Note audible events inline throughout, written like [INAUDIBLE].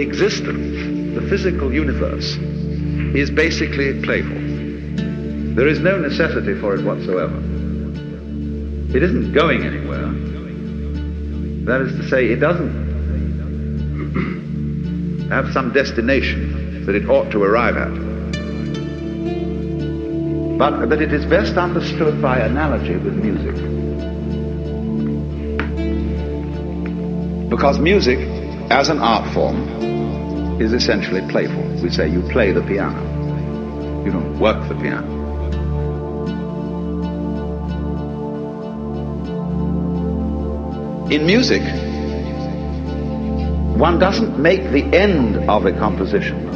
existence, the physical universe, is basically playful. There is no necessity for it whatsoever. It isn't going anywhere. That is to say, it doesn't [CLEARS THROAT] have some destination that it ought to arrive at. But that it is best understood by analogy with music. Because music, as an art form, is essentially playful. We say you play the piano. You don't work the piano. In music, one doesn't make the end of a composition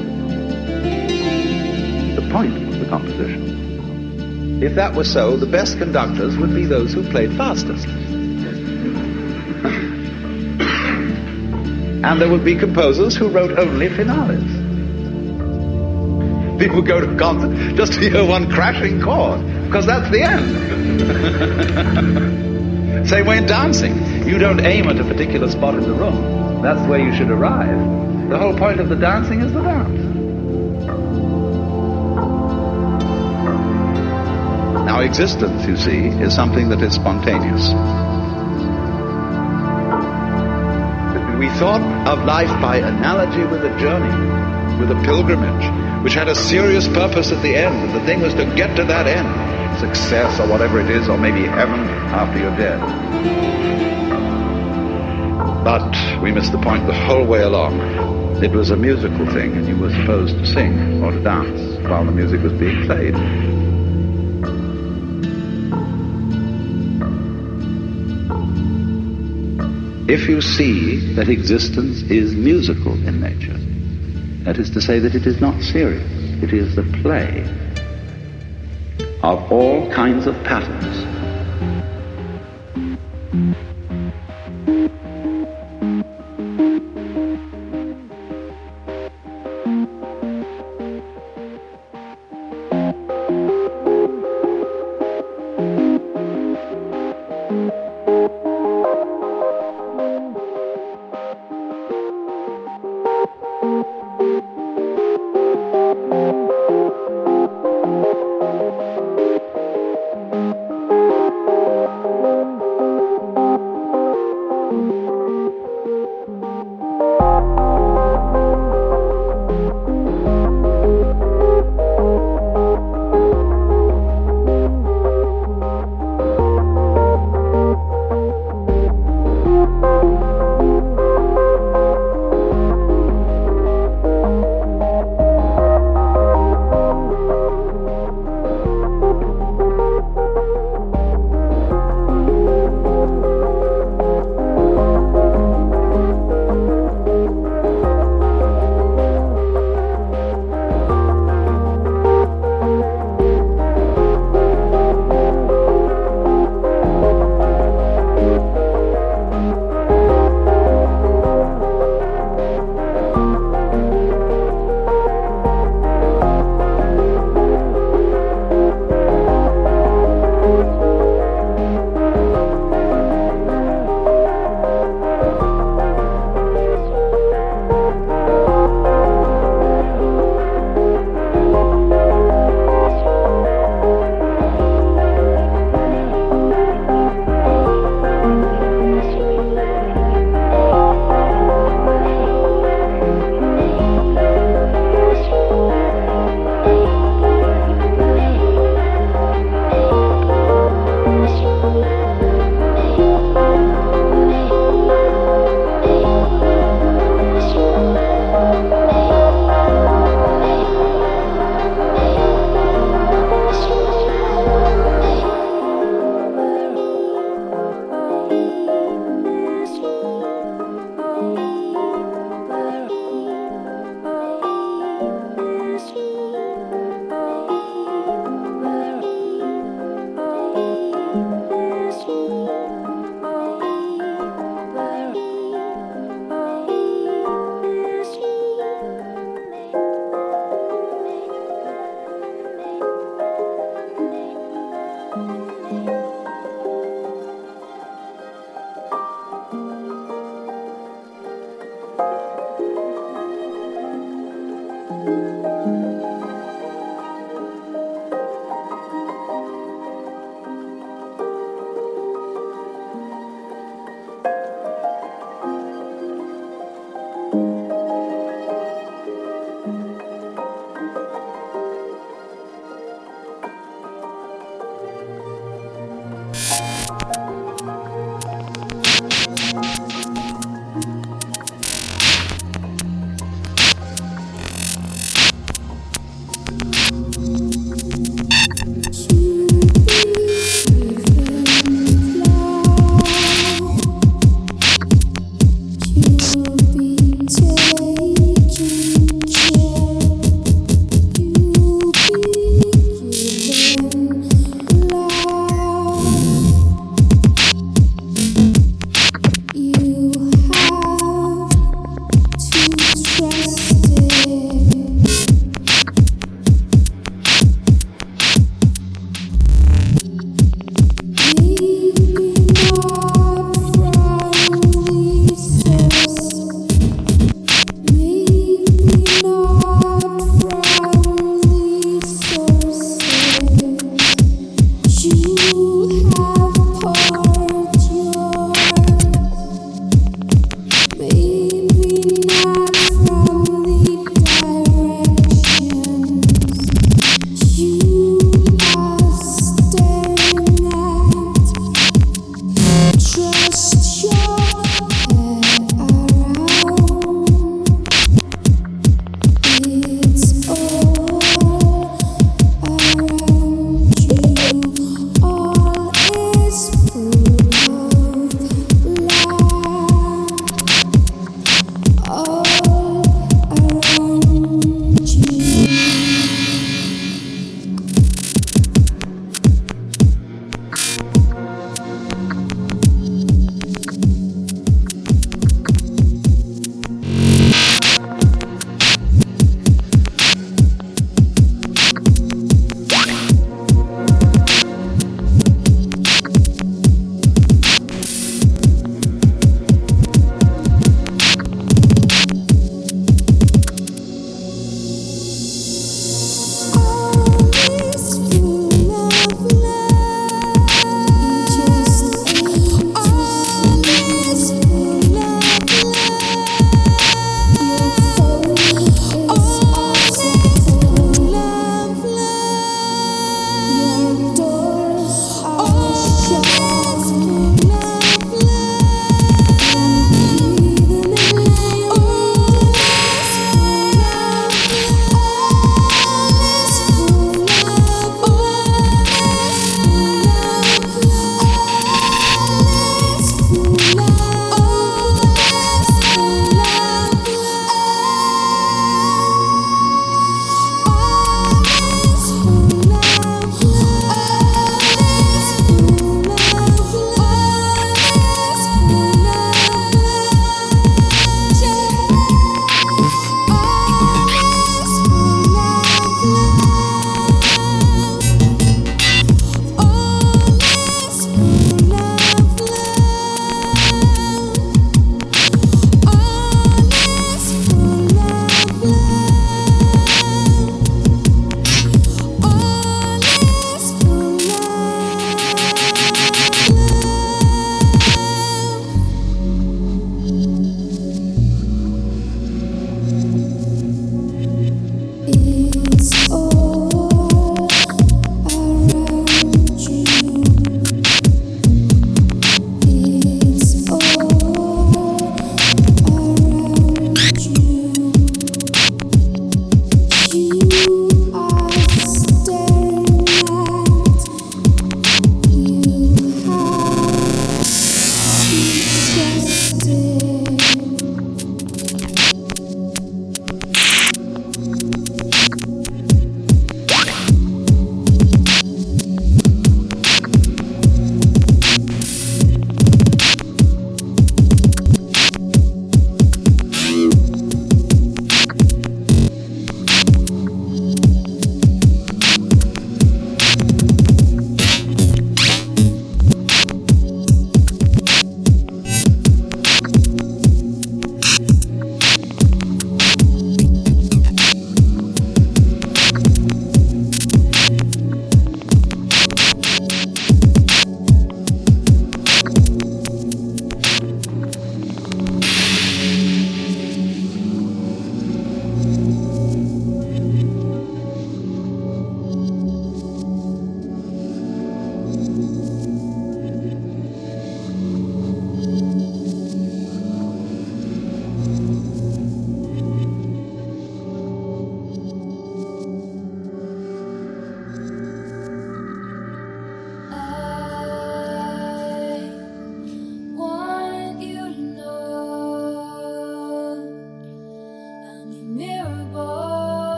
the point of the composition. If that were so, the best conductors would be those who played fastest. And there would be composers who wrote only finales. People would go to concert just to hear one crashing chord, because that's the end. [LAUGHS] Same way in dancing. You don't aim at a particular spot in the room. That's where you should arrive. The whole point of the dancing is the dance. Now, existence, you see, is something that is spontaneous. We thought of life by analogy with a journey, with a pilgrimage, which had a serious purpose at the end, and the thing was to get to that end success or whatever it is, or maybe heaven after you're dead. But we missed the point the whole way along. It was a musical thing, and you were supposed to sing or to dance while the music was being played. If you see that existence is musical in nature, that is to say that it is not serious, it is the play of all kinds of patterns